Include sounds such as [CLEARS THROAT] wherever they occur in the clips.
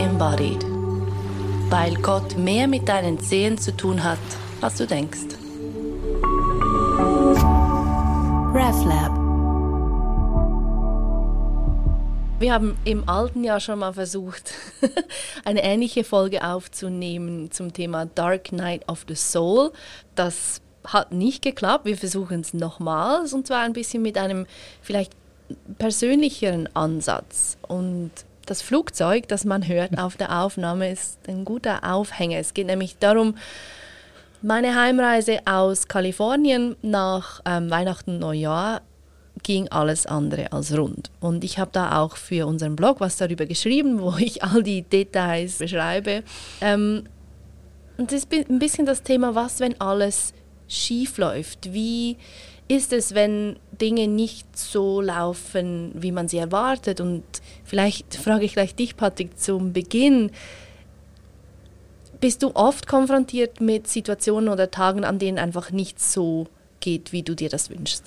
embodied. Weil Gott mehr mit deinen Zehen zu tun hat, als du denkst. RefLab Wir haben im alten Jahr schon mal versucht, [LAUGHS] eine ähnliche Folge aufzunehmen zum Thema Dark Night of the Soul. Das hat nicht geklappt. Wir versuchen es nochmals und zwar ein bisschen mit einem vielleicht persönlicheren Ansatz. Und das Flugzeug, das man hört auf der Aufnahme, ist ein guter Aufhänger. Es geht nämlich darum, meine Heimreise aus Kalifornien nach ähm, Weihnachten, Neujahr ging alles andere als rund. Und ich habe da auch für unseren Blog was darüber geschrieben, wo ich all die Details beschreibe. Ähm, und das ist ein bisschen das Thema, was, wenn alles schief läuft? Wie ist es, wenn Dinge nicht so laufen, wie man sie erwartet? Und vielleicht frage ich gleich dich, Patrick, zum Beginn. Bist du oft konfrontiert mit Situationen oder Tagen, an denen einfach nicht so geht, wie du dir das wünschst?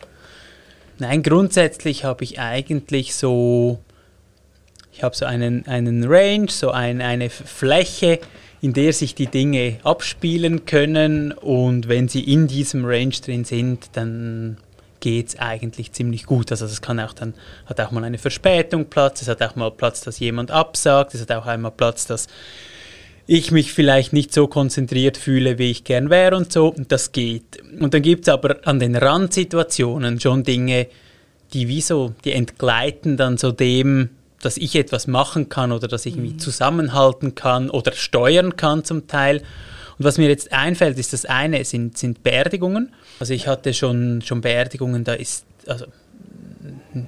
Nein, grundsätzlich habe ich eigentlich so, ich habe so einen, einen Range, so ein, eine Fläche, in der sich die Dinge abspielen können und wenn sie in diesem Range drin sind, dann geht es eigentlich ziemlich gut. Also es kann auch dann, hat auch mal eine Verspätung Platz, es hat auch mal Platz, dass jemand absagt, es hat auch einmal Platz, dass ich mich vielleicht nicht so konzentriert fühle, wie ich gern wäre und so. Und das geht. Und dann gibt es aber an den Randsituationen schon Dinge, die wie die entgleiten dann so dem, dass ich etwas machen kann oder dass ich irgendwie mhm. zusammenhalten kann oder steuern kann zum Teil. Und was mir jetzt einfällt, ist das eine sind, sind Beerdigungen. Also ich hatte schon, schon Beerdigungen, da ist, also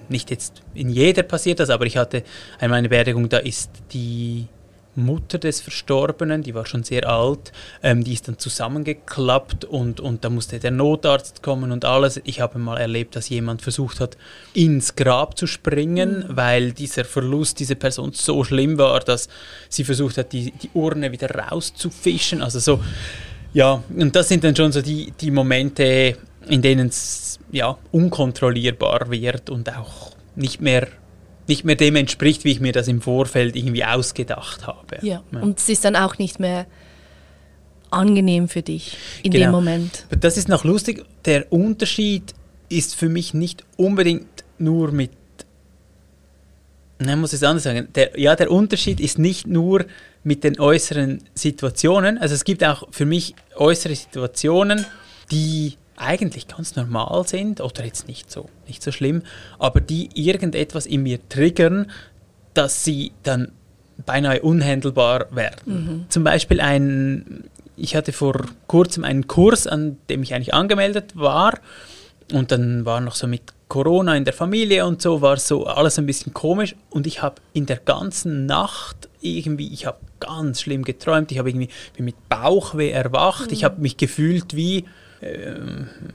nicht jetzt in jeder passiert das, aber ich hatte einmal eine Beerdigung, da ist die Mutter des Verstorbenen, die war schon sehr alt, ähm, die ist dann zusammengeklappt und, und da musste der Notarzt kommen und alles. Ich habe mal erlebt, dass jemand versucht hat, ins Grab zu springen, mhm. weil dieser Verlust dieser Person so schlimm war, dass sie versucht hat, die, die Urne wieder rauszufischen. Also so, ja, und das sind dann schon so die, die Momente, in denen es ja, unkontrollierbar wird und auch nicht mehr nicht mehr dem entspricht, wie ich mir das im Vorfeld irgendwie ausgedacht habe. Ja, ja. und es ist dann auch nicht mehr angenehm für dich in genau. dem Moment. Das ist noch lustig. Der Unterschied ist für mich nicht unbedingt nur mit Nein, muss ich es anders sagen. Der, ja, der Unterschied ist nicht nur mit den äußeren Situationen. Also es gibt auch für mich äußere Situationen, die eigentlich ganz normal sind oder jetzt nicht so, nicht so schlimm, aber die irgendetwas in mir triggern, dass sie dann beinahe unhandelbar werden. Mhm. Zum Beispiel ein, ich hatte vor kurzem einen Kurs, an dem ich eigentlich angemeldet war und dann war noch so mit Corona in der Familie und so, war so alles ein bisschen komisch und ich habe in der ganzen Nacht irgendwie, ich habe ganz schlimm geträumt, ich habe irgendwie bin mit Bauchweh erwacht, mhm. ich habe mich gefühlt wie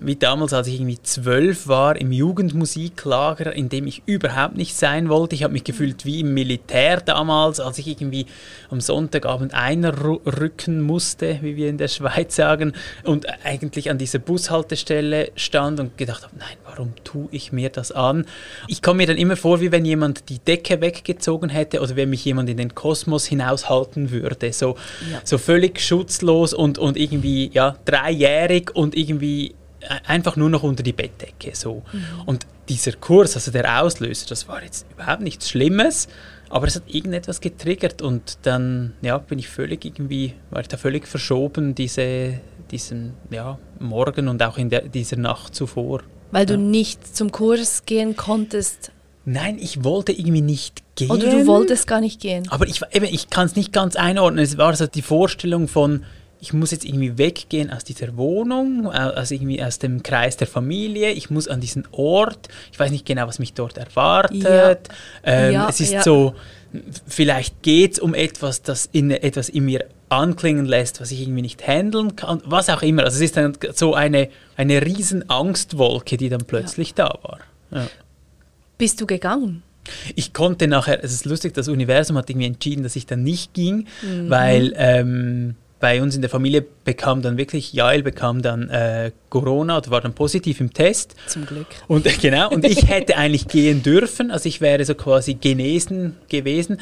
wie damals, als ich irgendwie zwölf war, im Jugendmusiklager, in dem ich überhaupt nicht sein wollte. Ich habe mich gefühlt wie im Militär damals, als ich irgendwie am Sonntagabend einrücken musste, wie wir in der Schweiz sagen, und eigentlich an dieser Bushaltestelle stand und gedacht habe, nein, warum tue ich mir das an? Ich komme mir dann immer vor, wie wenn jemand die Decke weggezogen hätte oder wenn mich jemand in den Kosmos hinaushalten würde. So, ja. so völlig schutzlos und, und irgendwie ja, dreijährig und irgendwie einfach nur noch unter die Bettdecke. So. Mhm. Und dieser Kurs, also der Auslöser, das war jetzt überhaupt nichts Schlimmes, aber es hat irgendetwas getriggert und dann ja, bin ich völlig irgendwie, war ich da völlig verschoben, diese, diesen ja, Morgen und auch in der, dieser Nacht zuvor. Weil du nicht zum Kurs gehen konntest? Nein, ich wollte irgendwie nicht gehen. Oder du wolltest gar nicht gehen? Aber ich, ich kann es nicht ganz einordnen. Es war so die Vorstellung von, ich muss jetzt irgendwie weggehen aus dieser Wohnung, also irgendwie aus dem Kreis der Familie, ich muss an diesen Ort, ich weiß nicht genau, was mich dort erwartet. Ja. Ähm, ja, es ist ja. so, vielleicht geht es um etwas, das in, etwas in mir anklingen lässt, was ich irgendwie nicht handeln kann, was auch immer. Also es ist dann so eine, eine riesen Angstwolke, die dann plötzlich da war. Bist du gegangen? Ich konnte nachher, es ist lustig, das Universum hat irgendwie entschieden, dass ich dann nicht ging, mhm. weil... Ähm, bei uns in der Familie bekam dann wirklich, Jael bekam dann äh, Corona oder war dann positiv im Test. Zum Glück. Und äh, genau, und ich hätte eigentlich gehen dürfen, also ich wäre so quasi genesen gewesen,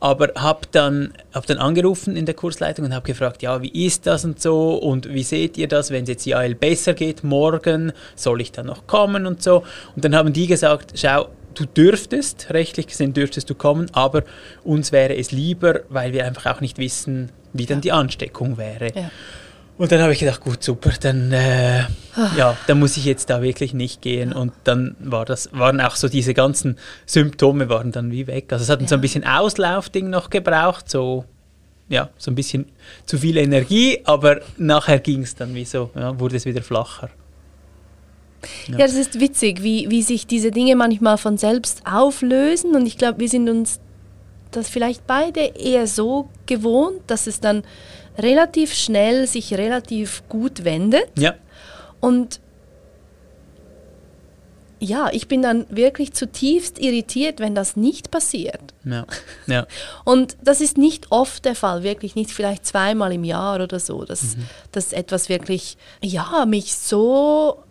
aber habe dann, hab dann angerufen in der Kursleitung und habe gefragt, ja, wie ist das und so und wie seht ihr das, wenn es jetzt Jael besser geht morgen, soll ich dann noch kommen und so. Und dann haben die gesagt, schau, du dürftest, rechtlich gesehen dürftest du kommen, aber uns wäre es lieber, weil wir einfach auch nicht wissen, wie dann die Ansteckung wäre. Ja. Und dann habe ich gedacht, gut, super, dann, äh, ja, dann muss ich jetzt da wirklich nicht gehen. Und dann war das, waren auch so diese ganzen Symptome waren dann wie weg. Also es hat ja. so ein bisschen Auslaufding noch gebraucht, so, ja, so ein bisschen zu viel Energie, aber nachher ging es dann wie so, ja, wurde es wieder flacher. Ja. ja, das ist witzig, wie, wie sich diese Dinge manchmal von selbst auflösen. Und ich glaube, wir sind uns das vielleicht beide eher so gewohnt, dass es dann relativ schnell sich relativ gut wendet. Ja. Und ja, ich bin dann wirklich zutiefst irritiert, wenn das nicht passiert. Ja. Ja. [LAUGHS] Und das ist nicht oft der Fall, wirklich nicht vielleicht zweimal im Jahr oder so, dass, mhm. dass etwas wirklich, ja, mich so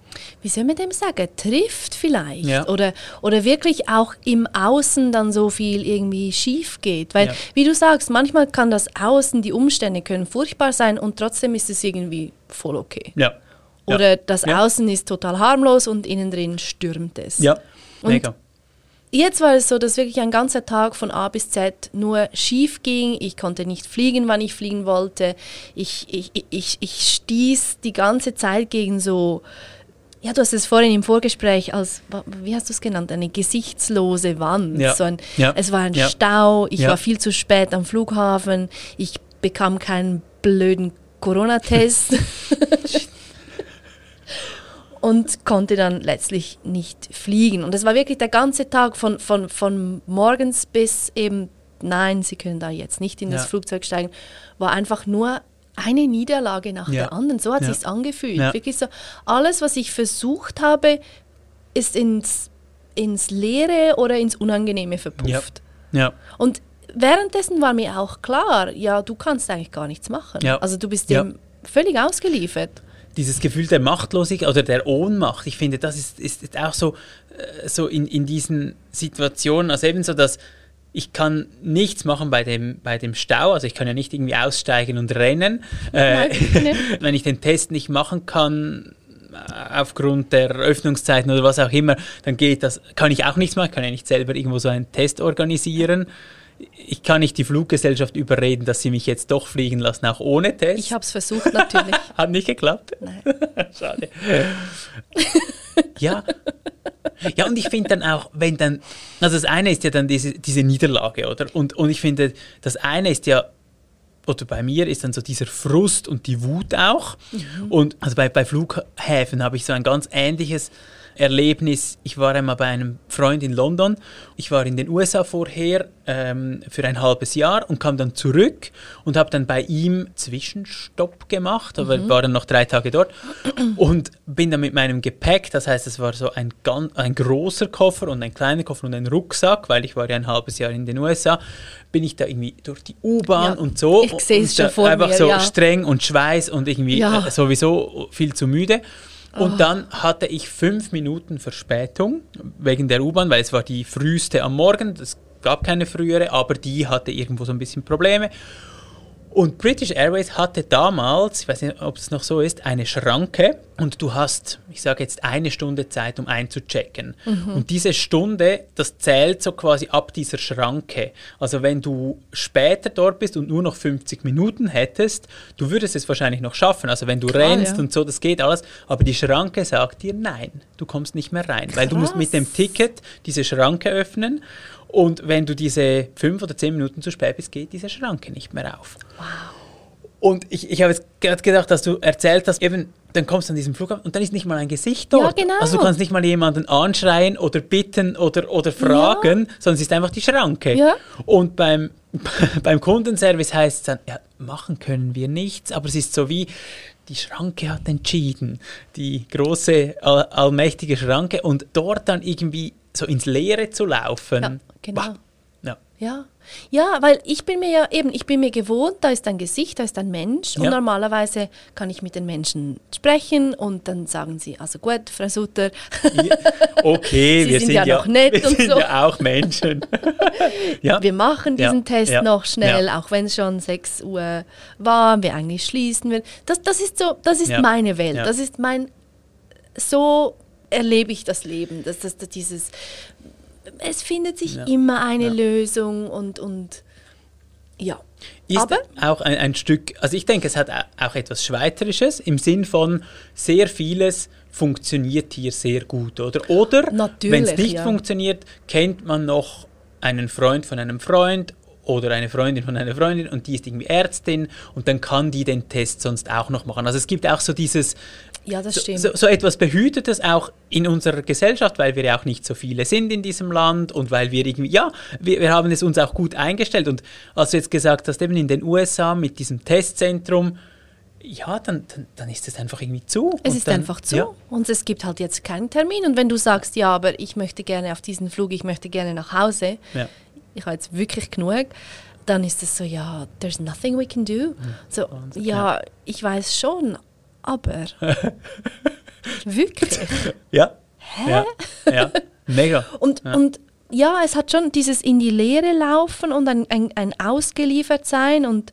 wie soll man dem sagen, trifft vielleicht. Ja. Oder, oder wirklich auch im Außen dann so viel irgendwie schief geht. Weil, ja. wie du sagst, manchmal kann das Außen, die Umstände können furchtbar sein und trotzdem ist es irgendwie voll okay. Ja. Oder das Außen ist total harmlos und innen drin stürmt es. Ja, mega. Und Jetzt war es so, dass wirklich ein ganzer Tag von A bis Z nur schief ging. Ich konnte nicht fliegen, wann ich fliegen wollte. Ich, ich, ich, ich stieß die ganze Zeit gegen so ja, du hast es vorhin im Vorgespräch als, wie hast du es genannt, eine gesichtslose Wand. Ja. So ein, ja. Es war ein ja. Stau, ich war viel zu spät am Flughafen, ich bekam keinen blöden Corona-Test [LAUGHS] und konnte dann letztlich nicht fliegen. Und es war wirklich der ganze Tag von, von, von morgens bis eben, nein, Sie können da jetzt nicht in das Flugzeug steigen, war einfach nur eine Niederlage nach ja. der anderen. So hat ja. sich angefühlt. Ja. Wirklich so, alles, was ich versucht habe, ist ins, ins Leere oder ins Unangenehme verpufft. Ja. Und währenddessen war mir auch klar, ja, du kannst eigentlich gar nichts machen. Also du bist dem völlig ausgeliefert. Dieses Gefühl der Machtlosigkeit oder der Ohnmacht, ich finde, das ist, ist auch so, äh, so in, in diesen Situationen, also eben so, dass ich kann nichts machen bei dem, bei dem Stau, also ich kann ja nicht irgendwie aussteigen und rennen. Äh, [LAUGHS] wenn ich den Test nicht machen kann, äh, aufgrund der Öffnungszeiten oder was auch immer, dann geht das, kann ich auch nichts machen, ich kann ja nicht selber irgendwo so einen Test organisieren. Ich kann nicht die Fluggesellschaft überreden, dass sie mich jetzt doch fliegen lassen, auch ohne Test. Ich habe es versucht, natürlich. [LAUGHS] Hat nicht geklappt? Nein. [LAUGHS] Schade. Ja, ja, und ich finde dann auch, wenn dann, also das eine ist ja dann diese, diese Niederlage, oder? Und, und ich finde, das eine ist ja, oder bei mir ist dann so dieser Frust und die Wut auch. Mhm. Und also bei, bei Flughäfen habe ich so ein ganz ähnliches Erlebnis. Ich war einmal bei einem Freund in London. Ich war in den USA vorher ähm, für ein halbes Jahr und kam dann zurück und habe dann bei ihm Zwischenstopp gemacht, aber mhm. war dann noch drei Tage dort und bin dann mit meinem Gepäck, das heißt, es war so ein, ganz, ein großer Koffer und ein kleiner Koffer und ein Rucksack, weil ich war ja ein halbes Jahr in den USA, bin ich da irgendwie durch die U-Bahn ja, und so. Ich sehe es schon vor Einfach mir, so ja. streng und Schweiß und irgendwie Ja. äh, sowieso viel zu müde. Und dann hatte ich fünf Minuten Verspätung wegen der U-Bahn, weil es war die früheste am Morgen. Es gab keine frühere, aber die hatte irgendwo so ein bisschen Probleme. Und British Airways hatte damals, ich weiß nicht, ob es noch so ist, eine Schranke und du hast, ich sage jetzt, eine Stunde Zeit, um einzuchecken. Und diese Stunde, das zählt so quasi ab dieser Schranke. Also wenn du später dort bist und nur noch 50 Minuten hättest, du würdest es wahrscheinlich noch schaffen. Also wenn du Klar, rennst ja. und so, das geht alles. Aber die Schranke sagt dir, nein, du kommst nicht mehr rein. Weil du musst mit dem Krass. Ticket diese Schranke öffnen. Und wenn du diese fünf oder zehn Minuten zu spät bist, geht diese Schranke nicht mehr auf. Und ich, ich habe jetzt gerade gedacht, dass du erzählt hast, eben, dann kommst du an diesem Flughafen und dann ist nicht mal ein Gesicht dort. Ja, genau. Also du kannst nicht mal jemanden anschreien oder bitten oder, oder fragen, sondern es ist einfach die Schranke. Ja. Und beim, [LAUGHS] beim Kundenservice heißt es dann, ja, machen können wir nichts, aber es ist so wie, die Schranke hat entschieden, die große, all, allmächtige Schranke und dort dann irgendwie so ins Leere zu laufen. Ja, genau. Bah. Ja. Ja. Ja, weil ich bin mir ja eben, ich bin mir gewohnt, da ist ein Gesicht, da ist ein Mensch und Ja. normalerweise kann ich mit den Menschen sprechen und dann sagen sie, also gut, Frau Sutter, Ja, Okay, [LAUGHS] Sie wir sind sind ja ja, noch nett wir und sind so. ja auch Menschen. [LAUGHS] wir machen diesen Test noch schnell, auch wenn es schon 6 Uhr war, wir eigentlich schließen will. Das, das ist so, das ist meine Welt, das ist mein, so erlebe ich das Leben, dass das, das dieses, es findet sich Ja, immer eine ja. Lösung und, und ja. Ist Aber auch ein, ein Stück, also ich denke, es hat au- auch etwas Schweizerisches im Sinn von sehr vieles funktioniert hier sehr gut, oder? Oder Natürlich, wenn es nicht ja. funktioniert, kennt man noch einen Freund von einem Freund oder eine Freundin von einer Freundin und die ist irgendwie Ärztin und dann kann die den Test sonst auch noch machen. Also es gibt auch so dieses, ja, das so, stimmt. so, so etwas Behütetes auch in unserer Gesellschaft, weil wir ja auch nicht so viele sind in diesem Land und weil wir irgendwie, ja, wir, wir haben es uns auch gut eingestellt. Und als du jetzt gesagt hast, eben in den USA mit diesem Testzentrum, ja, dann, dann, dann ist es einfach irgendwie zu. Es Und ist dann, einfach zu Ja, und es gibt halt jetzt keinen Termin. Und wenn du sagst, ja, aber ich möchte gerne auf diesen Flug, ich möchte gerne nach Hause, ja, ich habe jetzt wirklich genug, dann ist es so, ja, there's nothing we can do. So, Wahnsinn, ja, ich weiß schon, aber [LAUGHS] wirklich. ja, ja, ja, mega. [LAUGHS] Und Ja. und ja, es hat schon dieses in die Leere laufen und ein, ein, ein ausgeliefert sein und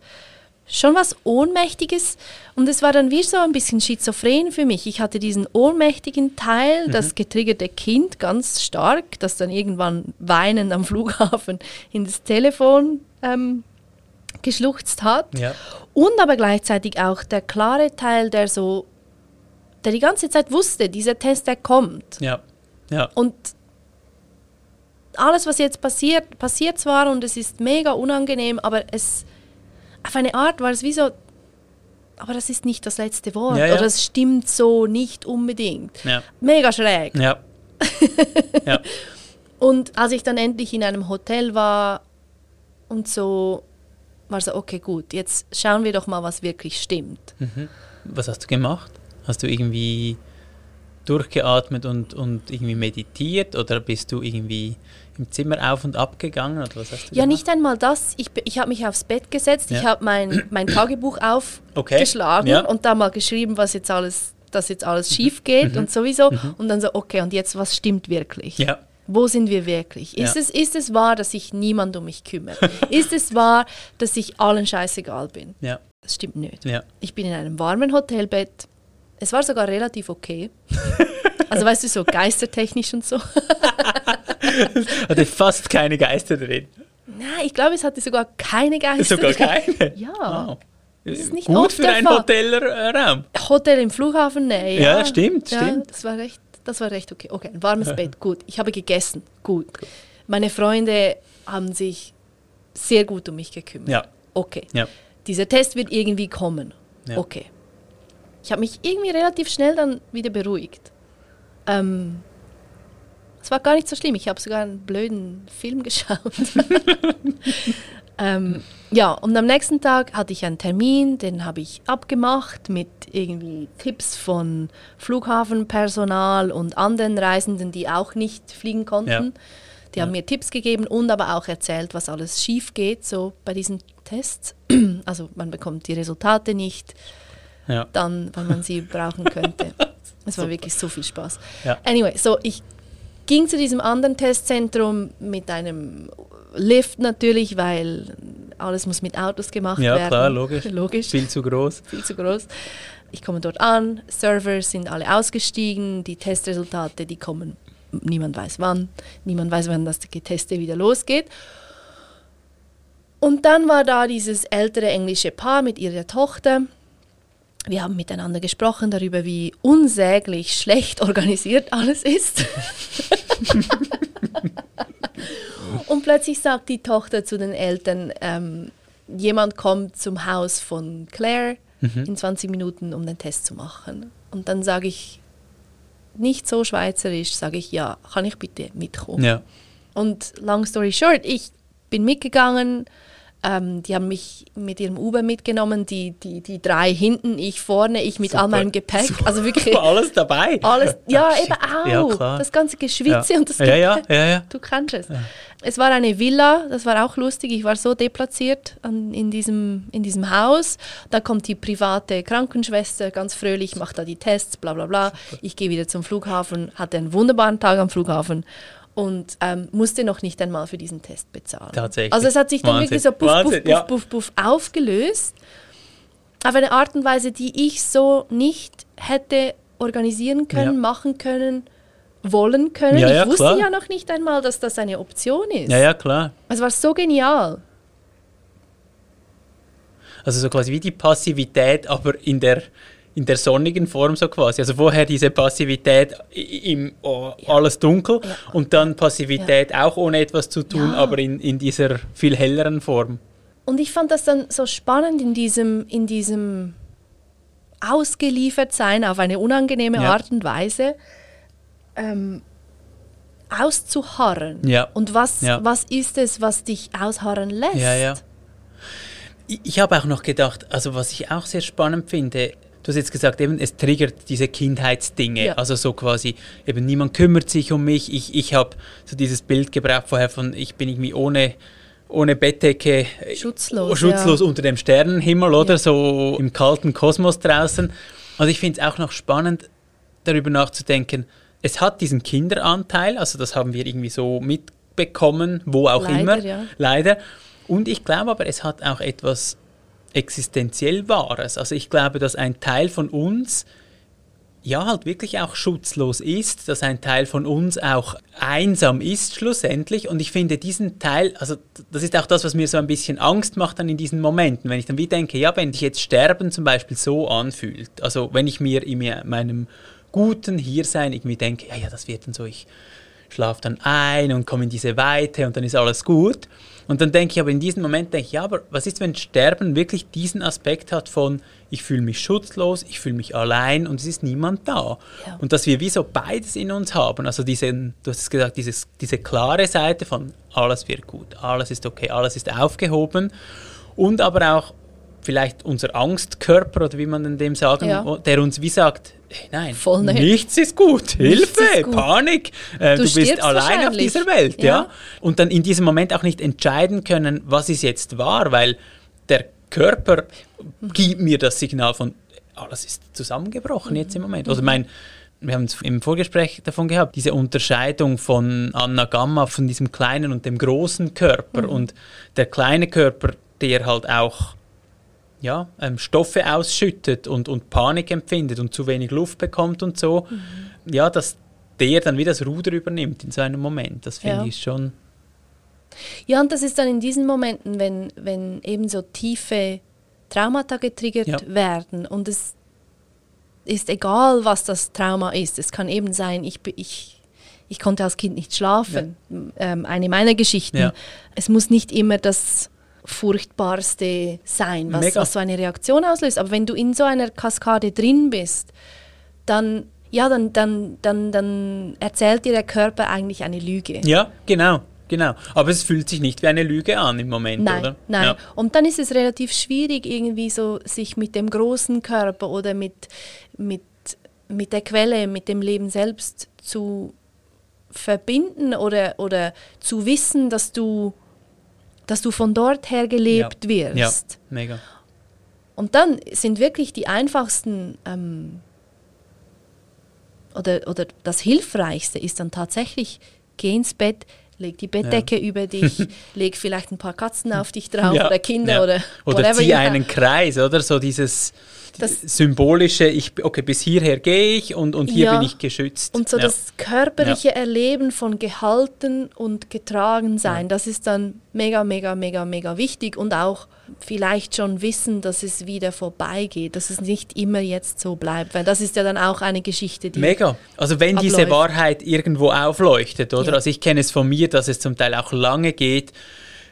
schon was Ohnmächtiges. Und es war dann wie so ein bisschen schizophren für mich. Ich hatte diesen ohnmächtigen Teil, das getriggerte Kind ganz stark, das dann irgendwann weinend am Flughafen in das Telefon ähm, geschluchzt hat. Ja. Und aber gleichzeitig auch der klare Teil, der so, der die ganze Zeit wusste, dieser Test, der kommt. Ja, ja, Und alles, was jetzt passiert, passiert zwar und es ist mega unangenehm, aber es auf eine Art war es wie so, aber das ist nicht das letzte Wort Ja, ja. oder es stimmt so nicht unbedingt. ja, Mega schräg. ja. [LAUGHS] ja. Und als ich dann endlich in einem Hotel war und so, war so, okay, gut, jetzt schauen wir doch mal, was wirklich stimmt. Was hast du gemacht? Hast du irgendwie durchgeatmet und, und irgendwie meditiert oder bist du irgendwie im Zimmer auf und ab gegangen oder was hast du Ja, gemacht? nicht einmal das. Ich, ich habe mich aufs Bett gesetzt, ich Ja. habe mein, mein Tagebuch [CLEARS THROAT] Okay, aufgeschlagen ja. Mhm. und da mal geschrieben, was jetzt alles, dass jetzt alles schief geht und sowieso. Und dann so, okay, und jetzt, was stimmt wirklich? Ja, Wo sind wir wirklich? Ist, Ja. es, ist es wahr, dass sich niemand um mich kümmert? [LAUGHS] ist es wahr, dass ich allen scheißegal bin? ja, Das stimmt nicht. ja. Ich bin in einem warmen Hotelbett. Es war sogar relativ okay. [LAUGHS] Also weißt du, so geistertechnisch und so. [LAUGHS] Hatte fast keine Geister drin. Nein, ich glaube, es hatte sogar keine Geister. Sogar keine? Ja. Wow. Das ist nicht Gut für einen. Hotelraum. Hotel im Flughafen, nee. Ja, stimmt, ja, stimmt. Das war recht, das war recht okay. Okay, ein warmes Bett, gut. Ich habe gegessen, gut. Meine Freunde haben sich sehr gut um mich gekümmert. Ja. Okay. Ja. Dieser Test wird irgendwie kommen. Ja. Okay. Ich habe mich irgendwie relativ schnell dann wieder beruhigt. Ähm, es war gar nicht so schlimm. Ich habe sogar einen blöden Film [LAUGHS] geschaut. [LAUGHS] ähm, ja, und am nächsten Tag hatte ich einen Termin, den habe ich abgemacht mit irgendwie Tipps von Flughafenpersonal und anderen Reisenden, die auch nicht fliegen konnten. Ja. Die haben mir Tipps gegeben und aber auch erzählt, was alles schief geht, so bei diesen Tests. [CLEARS THROAT] Also man bekommt die Resultate nicht Ja. dann, wann man sie brauchen könnte. [LAUGHS] Es war wirklich so viel Spaß. Ja. Anyway, so ich ging zu diesem anderen Testzentrum mit einem Lift natürlich, weil alles muss mit Autos gemacht Ja, werden. klar, logisch. [LAUGHS] Logisch, Viel zu groß. viel zu groß. Ich komme dort an, Server sind alle ausgestiegen, die Testresultate, die kommen, niemand weiß wann, niemand weiß, wann das Geteste wieder losgeht. Und dann war da dieses ältere englische Paar mit ihrer Tochter. Wir haben miteinander gesprochen darüber, wie unsäglich schlecht organisiert alles ist. [LAUGHS] Und plötzlich sagt die Tochter zu den Eltern, ähm, jemand kommt zum Haus von Claire in 20 Minuten, um den Test zu machen. Und dann sage ich, nicht so schweizerisch, sage ich, ja, kann ich bitte mitkommen? Ja. Und long story short, ich bin mitgegangen. Ähm, die haben mich mit ihrem Uber mitgenommen, die, die, die drei hinten, ich vorne, ich mit Super. all meinem Gepäck. Super. Also wirklich [LAUGHS] Alles dabei. alles, ja, Ach, eben auch. Ja, klar. das ganze Geschwitze Ja. und das Ja, ja, Gepäck. ja, ja. Du kannst es. Es war eine Villa, das war auch lustig. Ich war so deplatziert an, in, diesem, in diesem Haus. Da kommt die private Krankenschwester, ganz fröhlich, macht da die Tests, bla bla bla. Ich gehe wieder zum Flughafen, hatte einen wunderbaren Tag am Flughafen und ähm, musste noch nicht einmal für diesen Test bezahlen. Tatsächlich. Also es hat sich dann Wahnsinn. wirklich so puff, puff, Wahnsinn, puff, ja. puff, puff aufgelöst. Auf eine Art und Weise, die ich so nicht hätte organisieren können, Ja. machen können, wollen können. Ja, ich wusste klar. ja noch nicht einmal, dass das eine Option ist. Ja, ja, klar. Es war so genial. Also so quasi wie die Passivität, aber in der, in der sonnigen Form so quasi. Also vorher diese Passivität im oh, alles dunkel Ja. und dann Passivität auch ohne etwas zu tun, Ja. aber in, in dieser viel helleren Form. Und ich fand das dann so spannend in diesem, in diesem ausgeliefert sein auf eine unangenehme Ja. Art und Weise ähm, auszuharren. Ja. Und was, Ja. was ist es, was dich ausharren lässt? Ja, ja. Ich habe auch noch gedacht, also was ich auch sehr spannend finde, du hast jetzt gesagt, eben, es triggert diese Kindheitsdinge. Ja. Also so quasi, eben niemand kümmert sich um mich. Ich, ich habe so dieses Bild gebraucht vorher von, ich bin irgendwie ohne, ohne Bettdecke äh, Schutzlos, schutzlos ja. unter dem Sternenhimmel oder Ja. so im kalten Kosmos draußen. Also ich finde es auch noch spannend, darüber nachzudenken, es hat diesen Kinderanteil, also das haben wir irgendwie so mitbekommen, wo auch Leider, immer. Leider. Und ich glaube aber, es hat auch etwas existenziell Wahres. Also ich glaube, dass ein Teil von uns ja halt wirklich auch schutzlos ist, dass ein Teil von uns auch einsam ist schlussendlich. Und ich finde diesen Teil, also das ist auch das, was mir so ein bisschen Angst macht dann in diesen Momenten, wenn ich dann wie denke, ja, wenn sich jetzt Sterben zum Beispiel so anfühlt, also wenn ich mir in meinem guten Hiersein irgendwie denke, ja, ja, das wird dann so, ich schlafe dann ein und komme in diese Weite und dann ist alles gut. Und dann denke ich aber in diesem Moment, denke ich, ja, aber was ist, wenn Sterben wirklich diesen Aspekt hat von, ich fühle mich schutzlos, ich fühle mich allein und es ist niemand da. Ja. Und dass wir wie so beides in uns haben, also diesen, du hast es gesagt, dieses, diese klare Seite von, alles wird gut, alles ist okay, alles ist aufgehoben und aber auch vielleicht unser Angstkörper oder wie man denn dem sagen, Ja. der uns wie sagt, hey, nein, Voll nicht. nichts ist gut, Hilfe, ist gut. Panik, äh, Du du, bist allein auf dieser Welt, ja. Ja. Und dann in diesem Moment auch nicht entscheiden können, was ist jetzt wahr, weil der Körper gibt mir das Signal von, alles ist zusammengebrochen jetzt im Moment. Also mein, wir haben es im Vorgespräch davon gehabt, diese Unterscheidung von Anna Gamma, von diesem kleinen und dem großen Körper. Und der kleine Körper, der halt auch ja, ähm, Stoffe ausschüttet und, und Panik empfindet und zu wenig Luft bekommt und so, ja, dass der dann wieder das Ruder übernimmt in so einem Moment. Das finde Ja. ich schon. Ja, und das ist dann in diesen Momenten, wenn, wenn eben so tiefe Traumata getriggert Ja. werden und es ist egal, was das Trauma ist. Es kann eben sein, ich, ich, ich konnte als Kind nicht schlafen. Ähm, eine meiner Geschichten. Ja. Es muss nicht immer das Furchtbarste sein, was, was so eine Reaktion auslöst. Aber wenn du in so einer Kaskade drin bist, dann, ja, dann, dann, dann, dann erzählt dir der Körper eigentlich eine Lüge. Ja, genau, genau. Aber es fühlt sich nicht wie eine Lüge an im Moment, Nein, oder? nein. Ja. Und dann ist es relativ schwierig, irgendwie so sich mit dem großen Körper oder mit, mit, mit der Quelle, mit dem Leben selbst zu verbinden oder, oder zu wissen, dass du, dass du von dort her gelebt Ja. wirst. Ja, mega. Und dann sind wirklich die einfachsten ähm, oder, oder das Hilfreichste ist dann tatsächlich, geh ins Bett, leg die Bettdecke über dich, [LAUGHS] leg vielleicht ein paar Katzen auf dich drauf ja, oder Kinder ja. oder Oder zieh einen Kreis, oder? So dieses Das- symbolische, ich, okay, bis hierher gehe ich und, und hier Ja. bin ich geschützt. Und so ja. das körperliche Erleben von gehalten und getragen sein, das ist dann mega, mega, mega, mega wichtig und auch vielleicht schon wissen, dass es wieder vorbeigeht, dass es nicht immer jetzt so bleibt, weil das ist ja dann auch eine Geschichte, die Mega. Also wenn diese abläuft. Wahrheit irgendwo aufleuchtet, oder? Ja. Also ich kenne es von mir, dass es zum Teil auch lange geht,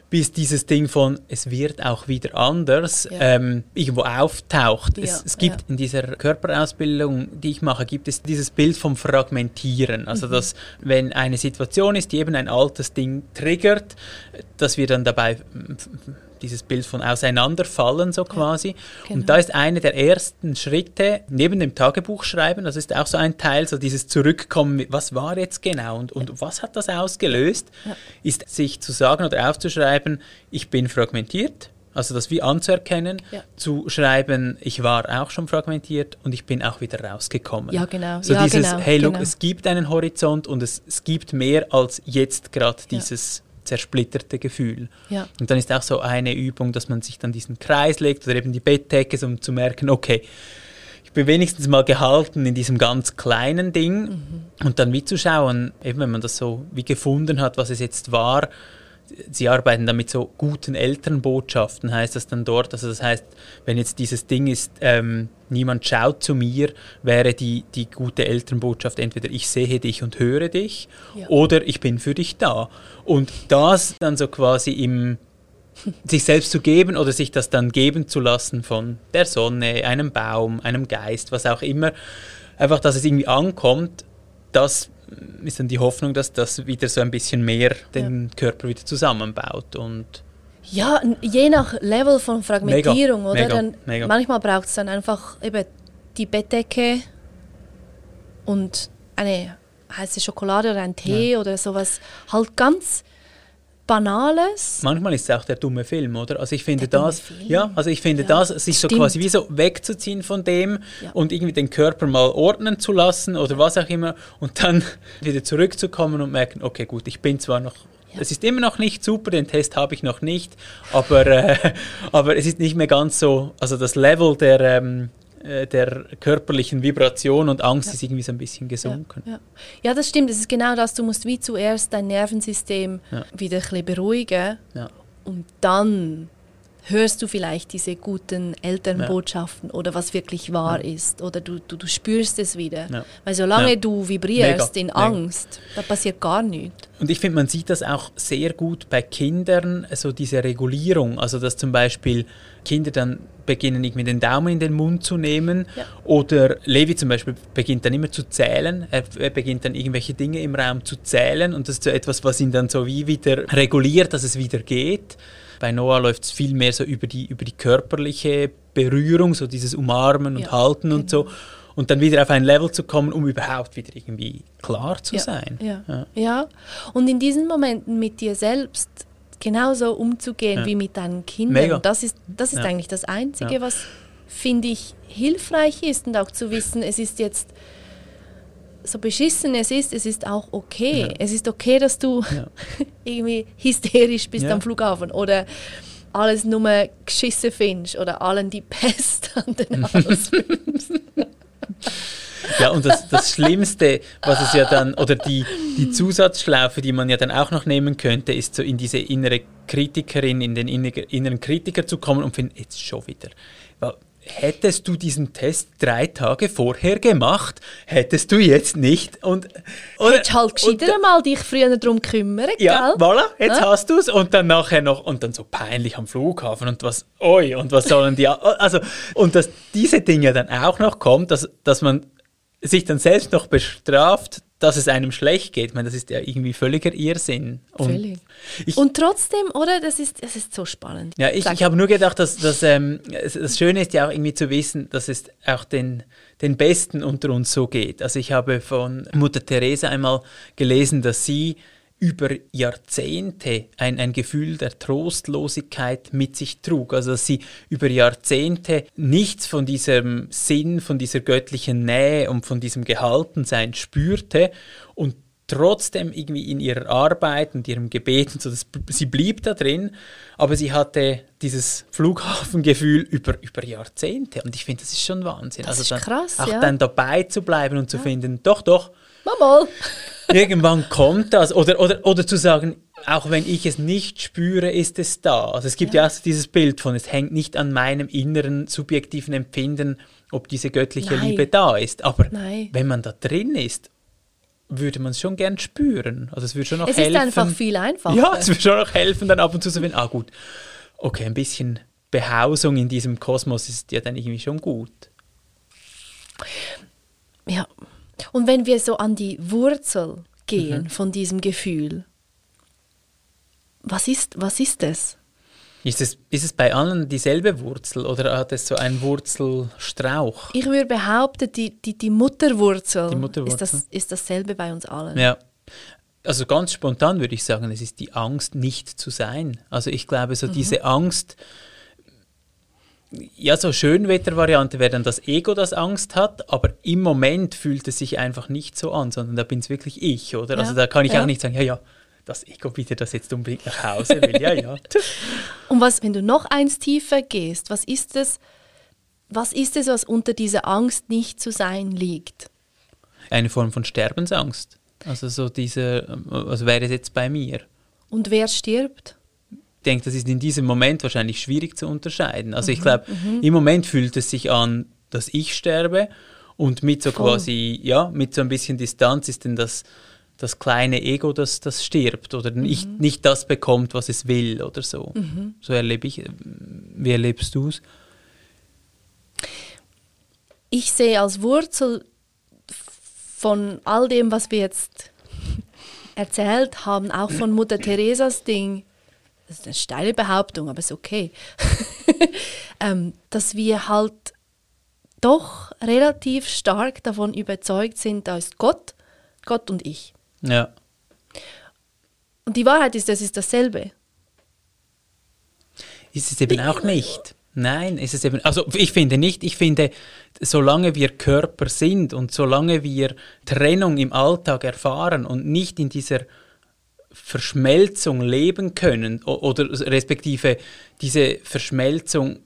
bis dieses Ding von es wird auch wieder anders Ja. ähm, irgendwo auftaucht. es, Ja, es gibt ja. in dieser Körperausbildung, die ich mache, gibt es dieses Bild vom Fragmentieren. Mhm. Also dass wenn eine Situation ist, die eben ein altes Ding triggert, dass wir dann dabei dieses Bild von Auseinanderfallen so quasi. genau. Und da ist einer der ersten Schritte neben dem Tagebuchschreiben, das ist auch so ein Teil, so dieses Zurückkommen, was war jetzt genau und, und was hat das ausgelöst, Ja. ist sich zu sagen oder aufzuschreiben, ich bin fragmentiert, also das wie anzuerkennen, Ja. zu schreiben, ich war auch schon fragmentiert und ich bin auch wieder rausgekommen. Ja, genau. So Ja, dieses, genau, hey, look, genau. es gibt einen Horizont und es, es gibt mehr als jetzt gerade dieses zersplitterte Gefühl. Ja. Und dann ist auch so eine Übung, dass man sich dann diesen Kreis legt oder eben die Bettdecke, um zu merken, okay, ich bin wenigstens mal gehalten in diesem ganz kleinen Ding Mhm. und dann mitzuschauen, eben wenn man das so wie gefunden hat, was es jetzt war. Sie arbeiten dann mit so guten Elternbotschaften, heißt das dann dort. Also das heißt, wenn jetzt dieses Ding ist, ähm, niemand schaut zu mir, wäre die, die gute Elternbotschaft entweder ich sehe dich und höre dich Ja. oder ich bin für dich da. Und das dann so quasi im [LAUGHS] sich selbst zu geben oder sich das dann geben zu lassen von der Sonne, einem Baum, einem Geist, was auch immer, einfach, dass es irgendwie ankommt, das ist dann die Hoffnung, dass das wieder so ein bisschen mehr den Körper wieder zusammenbaut und Ja, je nach Level von Fragmentierung, Mega, oder? mega, dann, mega. Manchmal braucht es dann einfach eben die Bettdecke und eine heiße Schokolade oder ein Tee oder sowas. Halt ganz Banales. manchmal ist es auch der dumme Film, oder? Also ich finde Der das, ja, also ich finde Ja, das, sich so quasi wie so wegzuziehen von dem Ja. und irgendwie den Körper mal ordnen zu lassen oder was auch immer und dann [LAUGHS] wieder zurückzukommen und merken, okay, gut, ich bin zwar noch. Es ist immer noch nicht super, den Test habe ich noch nicht, aber, äh, [LAUGHS] aber es ist nicht mehr ganz so, also das Level der, ähm, äh, der körperlichen Vibration und Angst ist irgendwie so ein bisschen gesunken. Ja, ja. ja, das stimmt. Es ist genau das. Du musst wie zuerst dein Nervensystem Ja. wieder ein bisschen beruhigen Ja. und dann hörst du vielleicht diese guten Elternbotschaften oder was wirklich wahr ist oder du, du, du spürst es wieder. Ja. Weil solange Ja. du vibrierst Mega, in mega. Angst, da passiert gar nichts. Und ich finde, man sieht das auch sehr gut bei Kindern, so diese Regulierung. Also, dass zum Beispiel Kinder dann beginnen, irgendwie den Daumen in den Mund zu nehmen. Ja. Oder Levi zum Beispiel beginnt dann immer zu zählen. Er, er beginnt dann irgendwelche Dinge im Raum zu zählen. Und das ist so etwas, was ihn dann so wie wieder reguliert, dass es wieder geht. Bei Noah läuft es viel mehr so über die, über die körperliche Berührung, so dieses Umarmen und Ja, Halten und so. Und dann wieder auf ein Level zu kommen, um überhaupt wieder irgendwie klar zu ja. sein. Ja. Ja. Und in diesen Momenten mit dir selbst genauso umzugehen Ja. wie mit deinen Kindern, Mega. das ist, das ist Ja. eigentlich das Einzige, Ja. was, finde ich, hilfreich ist und auch zu wissen, es ist jetzt so beschissen es ist, es ist auch okay. Ja. Es ist okay, dass du Ja. [LAUGHS] irgendwie hysterisch bist Ja. am Flughafen oder alles nur geschissen findest oder allen die Pest [LAUGHS] an den Hals. [LAUGHS] Ja, und das, das Schlimmste, was es ja dann, oder die, die Zusatzschlaufe, die man ja dann auch noch nehmen könnte, ist so in diese innere Kritikerin, in den inner- inneren Kritiker zu kommen und finden, jetzt schon wieder. Hättest du diesen Test drei Tage vorher gemacht, hättest du jetzt nicht. Und, oder, Hättest halt gescheiter mal dich früher darum kümmern, ja, gell? voilà, jetzt Ja? hast du es und dann nachher noch und dann so peinlich am Flughafen und was, oi, und was sollen die, also, und dass diese Dinge dann auch noch kommt, dass, dass man sich dann selbst noch bestraft, dass es einem schlecht geht. Ich meine, das ist ja irgendwie völliger Irrsinn. Und Völlig. Ich, Und trotzdem, oder? Das ist, das ist so spannend. ja, ich, ich habe nur gedacht, dass, dass ähm, das Schöne ist ja auch irgendwie zu wissen, dass es auch den, den Besten unter uns so geht. Also ich habe von Mutter Teresa einmal gelesen, dass sie über Jahrzehnte ein, ein Gefühl der Trostlosigkeit mit sich trug. Also dass sie über Jahrzehnte nichts von diesem Sinn, von dieser göttlichen Nähe und von diesem Gehaltensein spürte und trotzdem irgendwie in ihrer Arbeit und ihrem Gebet und so, das, sie blieb da drin, aber sie hatte dieses Flughafengefühl über, über Jahrzehnte und ich finde, das ist schon Wahnsinn. Das ist dann, krass, Auch ja. dann dabei zu bleiben und zu finden, doch, doch, Mal, [LAUGHS] irgendwann kommt das oder, oder, oder zu sagen, auch wenn ich es nicht spüre, ist es da. Also es gibt ja, auch so dieses Bild von, es hängt nicht an meinem inneren subjektiven Empfinden, ob diese göttliche Nein. Liebe da ist. Aber Nein. wenn man da drin ist, würde man es schon gern spüren. Also es würde schon noch Es helfen. ist einfach viel einfacher. Ja, es würde schon noch helfen, dann ab und zu zu finden, ah gut, okay, ein bisschen Behausung in diesem Kosmos ist ja dann irgendwie schon gut. Ja. Und wenn wir so an die Wurzel gehen Mhm. von diesem Gefühl, was ist, was ist es? Ist es, ist es bei allen dieselbe Wurzel oder hat es so einen Wurzelstrauch? Ich würde behaupten, die, die, die, Mutterwurzel, die Mutterwurzel. Ist, das, ist dasselbe bei uns allen. Ja. Also ganz spontan würde ich sagen, es ist die Angst, nicht zu sein. Also ich glaube, so mhm. diese Angst, ja, so Schönwettervariante wäre dann das Ego, das Angst hat, aber im Moment fühlt es sich einfach nicht so an, sondern da bin es wirklich ich, oder? Also ja. Also da kann ich ja. auch nicht sagen, ja, ja, das Ego bietet das jetzt unbedingt nach Hause will. Ja, ja. [LAUGHS] Und was, wenn du noch eins tiefer gehst, was ist es, was ist es, was unter dieser Angst nicht zu sein liegt? Eine Form von Sterbensangst. Also so diese, was wäre es jetzt bei mir? Und wer stirbt? Ich denke, das ist in diesem Moment wahrscheinlich schwierig zu unterscheiden. Also mhm, ich glaube, mhm. im Moment fühlt es sich an, dass ich sterbe und mit so Voll. quasi, ja, mit so ein bisschen Distanz ist denn das das kleine Ego, das, das stirbt oder mhm. nicht, nicht das bekommt, was es will oder so. Mhm. So erlebe ich. Wie erlebst du es? Ich sehe als Wurzel von all dem, was wir jetzt [LAUGHS] erzählt haben, auch von Mutter Teresas Ding, das ist eine steile Behauptung, aber ist okay, [LAUGHS] ähm, dass wir halt doch relativ stark davon überzeugt sind, da ist Gott, Gott und ich. Ja. Und die Wahrheit ist, das ist dasselbe. Ist es eben auch nicht. Nein, ist es eben. Also ich finde nicht, ich finde, solange wir Körper sind und solange wir Trennung im Alltag erfahren und nicht in dieser Verschmelzung leben können oder respektive diese Verschmelzung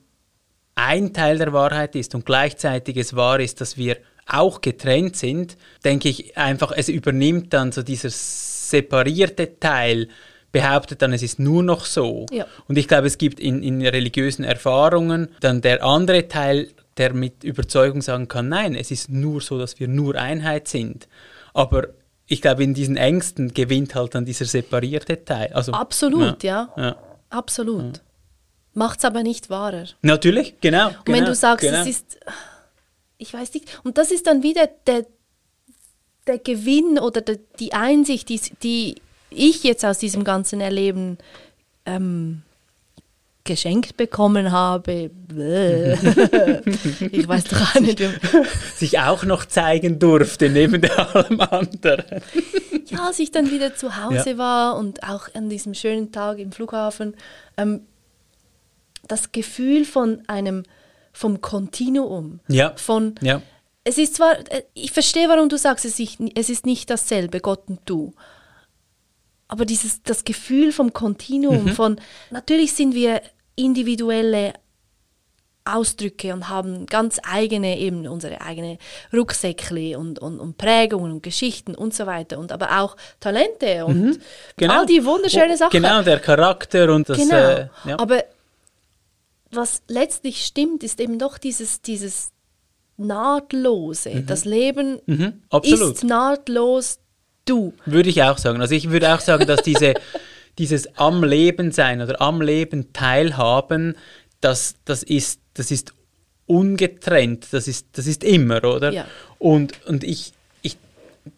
ein Teil der Wahrheit ist und gleichzeitig es wahr ist, dass wir auch getrennt sind, denke ich einfach, es übernimmt dann so dieser separierte Teil, behauptet dann, es ist nur noch so. Ja. Und ich glaube, es gibt in, in religiösen Erfahrungen dann der andere Teil, der mit Überzeugung sagen kann, nein, es ist nur so, dass wir nur Einheit sind. Aber ich glaube, in diesen Ängsten gewinnt halt dann dieser separierte Teil. Also, Absolut, ja. ja. ja. Absolut. Ja. Macht es aber nicht wahrer. Natürlich, genau. Und wenn genau, du sagst, genau. es ist ich weiß nicht. Und das ist dann wieder der, der Gewinn oder der, die Einsicht, die, die ich jetzt aus diesem ganzen Erleben ähm, geschenkt bekommen habe. [LAUGHS] ich weiß doch auch nicht. Sich auch noch zeigen durfte neben allem anderen. ja, als ich dann wieder zu Hause ja. war und auch an diesem schönen Tag im Flughafen, ähm, das Gefühl von einem vom Kontinuum. Ja. Von, ja. Es ist zwar, äh, ich verstehe, warum du sagst, es ist, es ist nicht dasselbe, Gott und du. Aber dieses, das Gefühl vom Kontinuum, mhm. von, natürlich sind wir individuelle Ausdrücke und haben ganz eigene, eben unsere eigene Rucksäckli und, und, und Prägungen und Geschichten und so weiter und aber auch Talente und mhm. genau. all die wunderschönen Sachen. Genau, der Charakter und das. Genau. Äh, ja. Aber was letztlich stimmt, ist eben doch dieses, dieses Nahtlose. Mhm. Das Leben mhm, ist nahtlos du. Würde ich auch sagen. Also ich würde auch sagen, dass diese, [LAUGHS] dieses am Leben sein oder am Leben teilhaben, das, das, ist, das ist ungetrennt, das ist, das ist immer, oder? Ja. Und, und ich, ich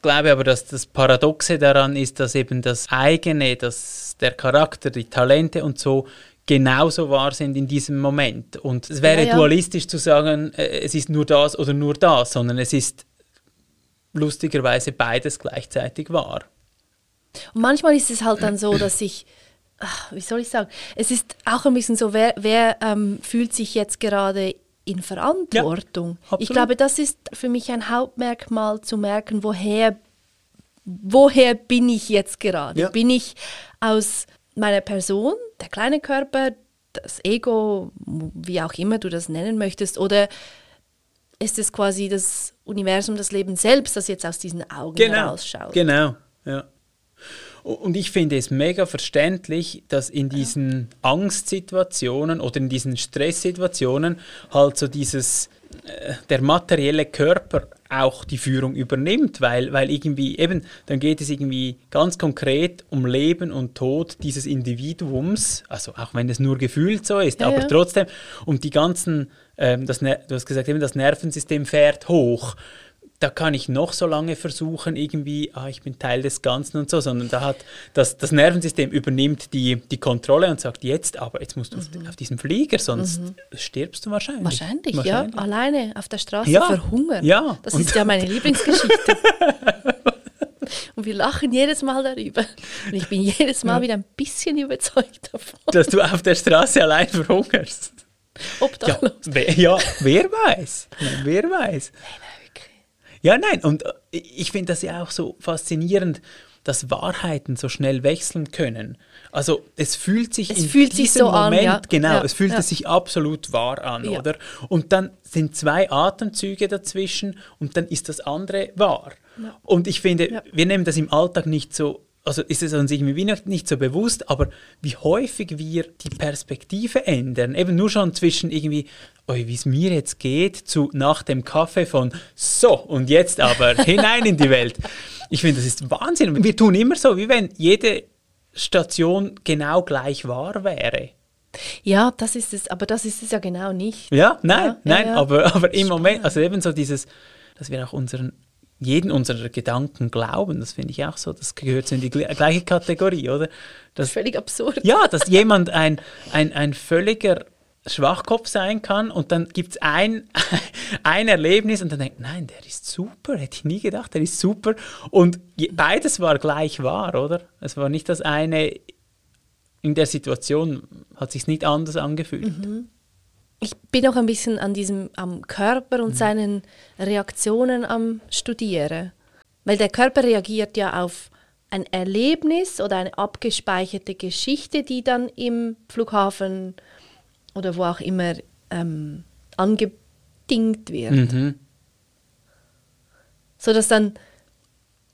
glaube aber, dass das Paradoxe daran ist, dass eben das eigene, das, der Charakter, die Talente und so genauso wahr sind in diesem Moment. Und es wäre ja, ja. dualistisch zu sagen, äh, es ist nur das oder nur das, sondern es ist lustigerweise beides gleichzeitig wahr. Und manchmal ist es halt dann so, dass ich, ach, wie soll ich sagen, es ist auch ein bisschen so, wer, wer ähm, fühlt sich jetzt gerade in Verantwortung? Ja, ich glaube, das ist für mich ein Hauptmerkmal zu merken, woher, woher bin ich jetzt gerade? Bin ich aus meiner Person, der kleine Körper, das Ego, wie auch immer du das nennen möchtest, oder ist es quasi das Universum, das Leben selbst, das jetzt aus diesen Augen genau, herausschaut? Genau, ja. Und ich finde es mega verständlich, dass in diesen Angstsituationen oder in diesen Stresssituationen halt so dieses, äh, der materielle Körper auch die Führung übernimmt, weil, weil irgendwie eben, dann geht es irgendwie ganz konkret um Leben und Tod dieses Individuums, also auch wenn es nur gefühlt so ist, ja, aber ja. trotzdem um die ganzen, ähm, das, du hast gesagt, eben das Nervensystem fährt hoch. Da kann ich noch so lange versuchen, irgendwie, ah, ich bin Teil des Ganzen und so, sondern da hat das, das Nervensystem übernimmt die, die Kontrolle und sagt, jetzt aber, jetzt musst du mhm. auf diesem Flieger, sonst mhm. stirbst du wahrscheinlich. wahrscheinlich. Wahrscheinlich, ja, alleine auf der Straße ja. verhungern. Ja. Das und ist ja meine [LAUGHS] Lieblingsgeschichte. Und wir lachen jedes Mal darüber. Und ich bin jedes Mal ja. wieder ein bisschen überzeugt davon. Dass du auf der Straße allein verhungerst. Obdachlos. Ja, wer, ja, wer weiß. Wer weiß. Nein, nein. Ja, nein, und äh, ich finde das ja auch so faszinierend, dass Wahrheiten so schnell wechseln können. Also es fühlt sich es in fühlt diesem sich so Moment, an, ja. genau, ja, es fühlt ja. sich absolut wahr an, oder? Und dann sind zwei Atemzüge dazwischen und dann ist das andere wahr. Und ich finde, wir nehmen das im Alltag nicht so, also ist es uns irgendwie nicht so bewusst, aber wie häufig wir die Perspektive ändern, eben nur schon zwischen irgendwie, oh, wie es mir jetzt geht, zu nach dem Kaffee von so und jetzt aber [LAUGHS] hinein in die Welt. Ich finde, das ist Wahnsinn. Wir tun immer so, wie wenn jede Station genau gleich wahr wäre. Ja, das ist es, aber das ist es ja genau nicht. Ja, nein, Ja, ja, nein, ja. aber, aber im Moment, also eben so dieses, dass wir auch unseren, jeden unserer Gedanken glauben, das finde ich auch so, das gehört so in die gle- gleiche Kategorie, oder? Das, Völlig absurd. ja, dass jemand ein, ein, ein völliger Schwachkopf sein kann und dann gibt es ein, [LAUGHS] ein Erlebnis und dann denkt, nein, der ist super, hätte ich nie gedacht, der ist super. Und beides war gleich wahr, oder? Es war nicht das eine, in der Situation hat sich nicht anders angefühlt. Ich bin auch ein bisschen an diesem am Körper und seinen Reaktionen am Studieren. Weil der Körper reagiert ja auf ein Erlebnis oder eine abgespeicherte Geschichte, die dann im Flughafen oder wo auch immer ähm, angedingt wird. Mhm. So dass dann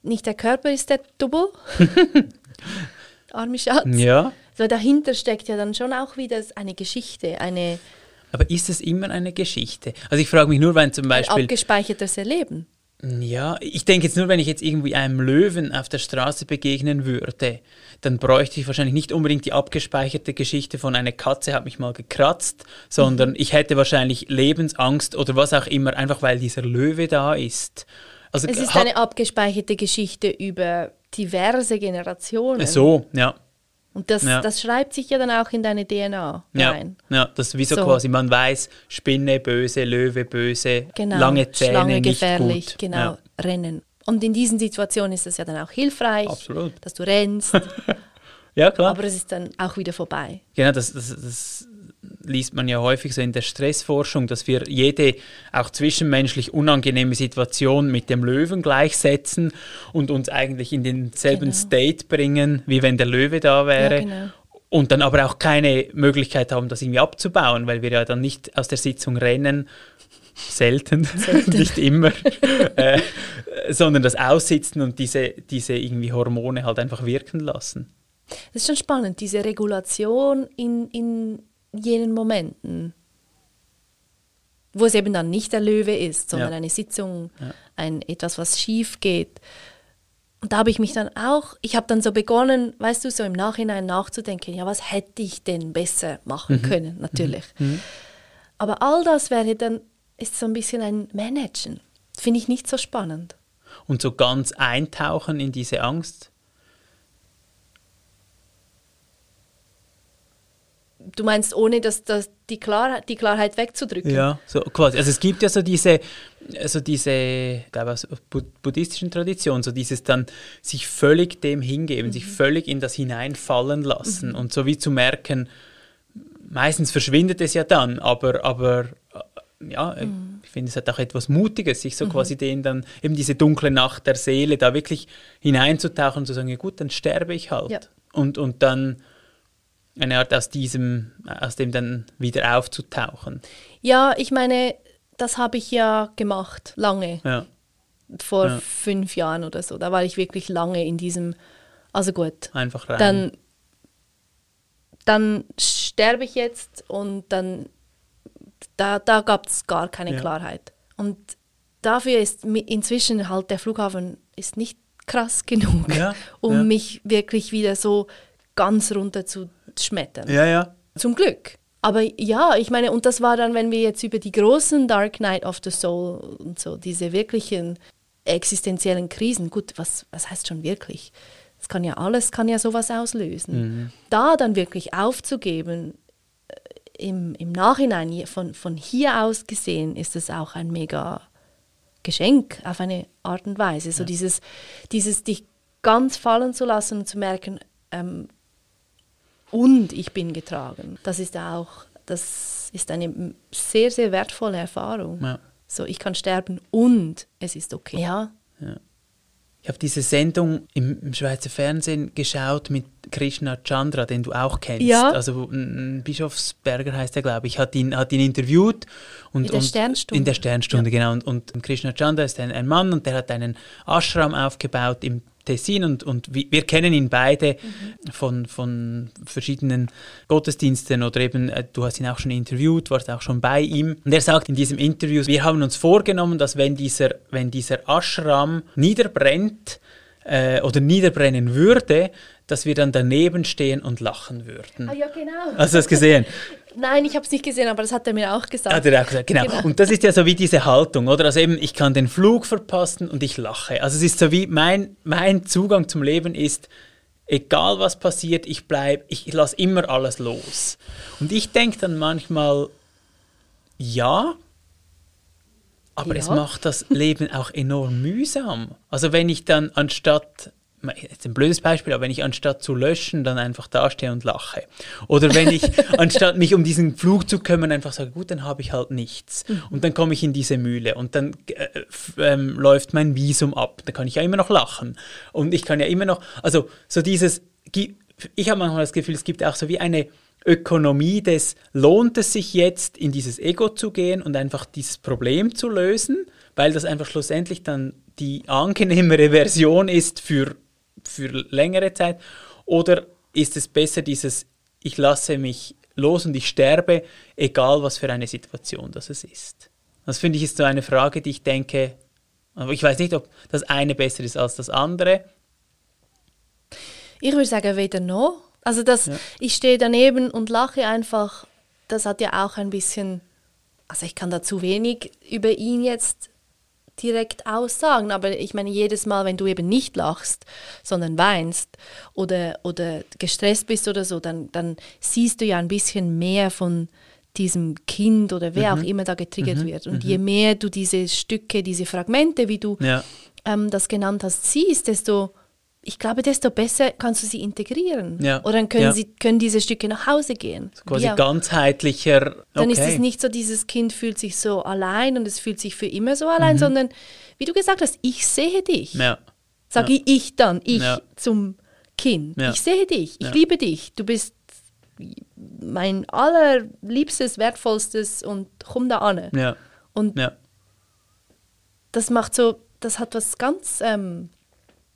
nicht der Körper ist der Double, [LAUGHS] arme Schatz, Ja, so dahinter steckt ja dann schon auch wieder eine Geschichte, eine, aber ist es immer eine Geschichte? Also ich frage mich nur, wenn zum ein Beispiel, abgespeichertes Erleben. Ja, ich denke jetzt nur, wenn ich jetzt irgendwie einem Löwen auf der Straße begegnen würde, dann bräuchte ich wahrscheinlich nicht unbedingt die abgespeicherte Geschichte von einer Katze hat mich mal gekratzt, sondern ich hätte wahrscheinlich Lebensangst oder was auch immer, einfach weil dieser Löwe da ist. Also Es ist eine abgespeicherte Geschichte über diverse Generationen. so, ja. Und das, Ja. das schreibt sich ja dann auch in deine DNA Ja, rein. ja, das ist wie so, So. quasi, man weiß, Spinne böse, Löwe böse, Genau. lange Zähne Schlange gefährlich, gut. genau. Ja. Rennen. Und in diesen Situationen ist es ja dann auch hilfreich, Absolut. dass du rennst, [LAUGHS] ja, klar. aber es ist dann auch wieder vorbei. Genau, das, das, das liest man ja häufig so in der Stressforschung, dass wir jede auch zwischenmenschlich unangenehme Situation mit dem Löwen gleichsetzen und uns eigentlich in denselben Genau. State bringen, wie wenn der Löwe da wäre. Ja, genau. Und dann aber auch keine Möglichkeit haben, das irgendwie abzubauen, weil wir ja dann nicht aus der Sitzung rennen, selten, [LAUGHS] nicht immer, [LAUGHS] äh, sondern das aussitzen und diese, diese irgendwie Hormone halt einfach wirken lassen. Das ist schon spannend, diese Regulation in, in jenen Momenten, wo es eben dann nicht der Löwe ist, sondern Ja. eine Sitzung, ein etwas, was schief geht. Und da habe ich mich dann auch, ich habe dann so begonnen, weißt du, so im Nachhinein nachzudenken, ja, was hätte ich denn besser machen können, natürlich. Aber all das wäre dann, ist so ein bisschen ein Managen. Finde ich nicht so spannend. Und so ganz eintauchen in diese Angst. Du meinst, ohne dass, dass die, Klarheit, die Klarheit wegzudrücken? Ja, so quasi. Also es gibt ja so diese, so diese, aus bu- buddhistischen Traditionen, so dieses dann sich völlig dem hingeben, sich völlig in das hineinfallen lassen und so wie zu merken, meistens verschwindet es ja dann, aber, aber äh, ja, äh, ich finde es hat auch etwas Mutiges, sich so quasi den dann, eben diese dunkle Nacht der Seele, da wirklich hineinzutauchen und zu sagen, ja gut, dann sterbe ich halt. Ja. Und, und dann eine Art aus diesem, aus dem dann wieder aufzutauchen. Ja, ich meine, das habe ich ja gemacht, lange, Ja. vor Ja. fünf Jahren oder so. Da war ich wirklich lange in diesem, also gut, Einfach rein. dann, dann sterbe ich jetzt und dann, da, da gab es gar keine Ja. Klarheit. Und dafür ist inzwischen halt der Flughafen ist nicht krass genug, [LAUGHS] um mich wirklich wieder so ganz runter zu schmettern. ja, ja. Zum Glück. Aber ja, ich meine, und das war dann, wenn wir jetzt über die großen Dark Night of the Soul und so, diese wirklichen existenziellen Krisen, gut, was, was heißt schon wirklich? Das kann ja alles, kann ja sowas auslösen. Mhm. Da dann wirklich aufzugeben, äh, im, im Nachhinein, von, von hier aus gesehen, ist es auch ein mega Geschenk auf eine Art und Weise. So dieses, dieses dich ganz fallen zu lassen und zu merken, ähm, und ich bin getragen. Das ist auch, das ist eine sehr, sehr wertvolle Erfahrung. Ja. So, ich kann sterben und es ist okay. Ja, Ich habe diese Sendung im, im Schweizer Fernsehen geschaut mit Krishna Chandra, den du auch kennst. Ja. Also Bischofsberger heißt er, glaube ich, hat ihn, hat ihn interviewt. Und, In der und Sternstunde. In der Sternstunde, genau. Und, und Krishna Chandra ist ein, ein Mann und der hat einen Ashram aufgebaut im Tessin und, und wir, kennen ihn beide Mhm. von, von verschiedenen Gottesdiensten oder eben, äh, du hast ihn auch schon interviewt, warst auch schon bei ihm. Und er sagt in diesem Interview, wir haben uns vorgenommen, dass wenn dieser, wenn dieser Ashram niederbrennt äh, oder niederbrennen würde, dass wir dann daneben stehen und lachen würden. Ah, ja genau. Hast du das gesehen? [LAUGHS] Nein, ich habe es nicht gesehen, aber das hat er mir auch gesagt. Hat er auch gesagt, genau. Genau. Und das ist ja so wie diese Haltung, oder? Also eben, ich kann den Flug verpassen und ich lache. Also es ist so wie mein, mein Zugang zum Leben ist, egal was passiert, ich bleibe, ich lasse immer alles los. Und ich denke dann manchmal, ja, aber Ja. es macht das Leben auch enorm mühsam. Also wenn ich dann anstatt, jetzt ein blödes Beispiel, aber wenn ich anstatt zu löschen, dann einfach dastehe und lache. Oder wenn ich [LAUGHS] anstatt mich um diesen Flug zu kümmern, einfach sage, gut, dann habe ich halt nichts. Und dann komme ich in diese Mühle und dann äh, ähm, läuft mein Visum ab. Da kann ich ja immer noch lachen. Und ich kann ja immer noch, also so dieses, ich habe manchmal das Gefühl, es gibt auch so wie eine Ökonomie des, lohnt es sich jetzt in dieses Ego zu gehen und einfach dieses Problem zu lösen, weil das einfach schlussendlich dann die angenehmere Version ist für, für längere Zeit? Oder ist es besser dieses, ich lasse mich los und ich sterbe, egal was für eine Situation das es ist? Das finde ich ist so eine Frage, die ich denke, aber ich weiß nicht, ob das eine besser ist als das andere. Ich würde sagen, weder noch. Also das, Ja. ich stehe daneben und lache einfach. Das hat ja auch ein bisschen, also ich kann da zu wenig über ihn jetzt direkt aussagen, aber ich meine, jedes Mal, wenn du eben nicht lachst, sondern weinst oder, oder gestresst bist oder so, dann, dann siehst du ja ein bisschen mehr von diesem Kind oder wer Mhm. auch immer da getriggert wird. Und je mehr du diese Stücke, diese Fragmente, wie du Ja. ähm, das genannt hast, siehst, desto, ich glaube, desto besser kannst du sie integrieren. Ja. Oder dann können, Ja. sie, können diese Stücke nach Hause gehen. Quasi ganzheitlicher. Okay. Dann ist es nicht so, dieses Kind fühlt sich so allein und es fühlt sich für immer so allein, sondern wie du gesagt hast, ich sehe dich. Mhm. Ja. Sage Ja. ich dann, ich zum Kind. Ich sehe dich, ich liebe dich, du bist mein allerliebstes, wertvollstes und komm da an. Und das macht so, das hat was ganz ähm,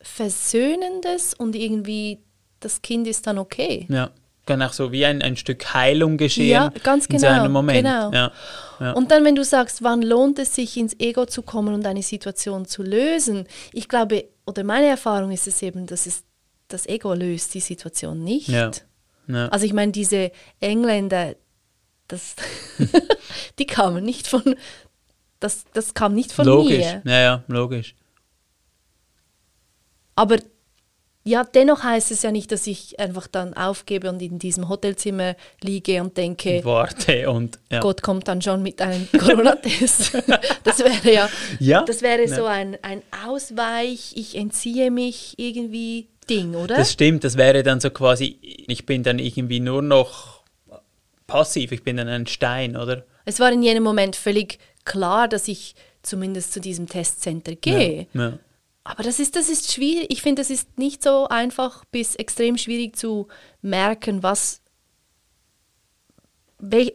Versöhnendes und irgendwie das Kind ist dann okay. Ja. Kann auch so wie ein, ein Stück Heilung geschehen. Ja, ganz In so genau, einem Moment. genau. Ja. Ja. Und dann, wenn du sagst, wann lohnt es sich, ins Ego zu kommen und eine Situation zu lösen, ich glaube, oder meine Erfahrung ist es eben, dass es, das Ego löst die Situation nicht. Ja. Ja. Also ich meine, diese Engländer, das, [LAUGHS] die kamen nicht von, das, das kam nicht von logisch. mir. Ja, ja, logisch. Aber ja, dennoch heißt es ja nicht, dass ich einfach dann aufgebe und in diesem Hotelzimmer liege und denke, Warte und ja. Gott kommt dann schon mit einem Corona-Test. [LAUGHS] das wäre ja, Ja, das wäre ja. so ein, ein Ausweich, ich entziehe mich irgendwie Ding, oder? Das stimmt, das wäre dann so quasi, ich bin dann irgendwie nur noch passiv, ich bin dann ein Stein, oder? es war in jenem Moment völlig klar, dass ich zumindest zu diesem Testcenter gehe. Ja. Aber das ist, das ist schwierig. Ich finde, das ist nicht so einfach bis extrem schwierig zu merken, was,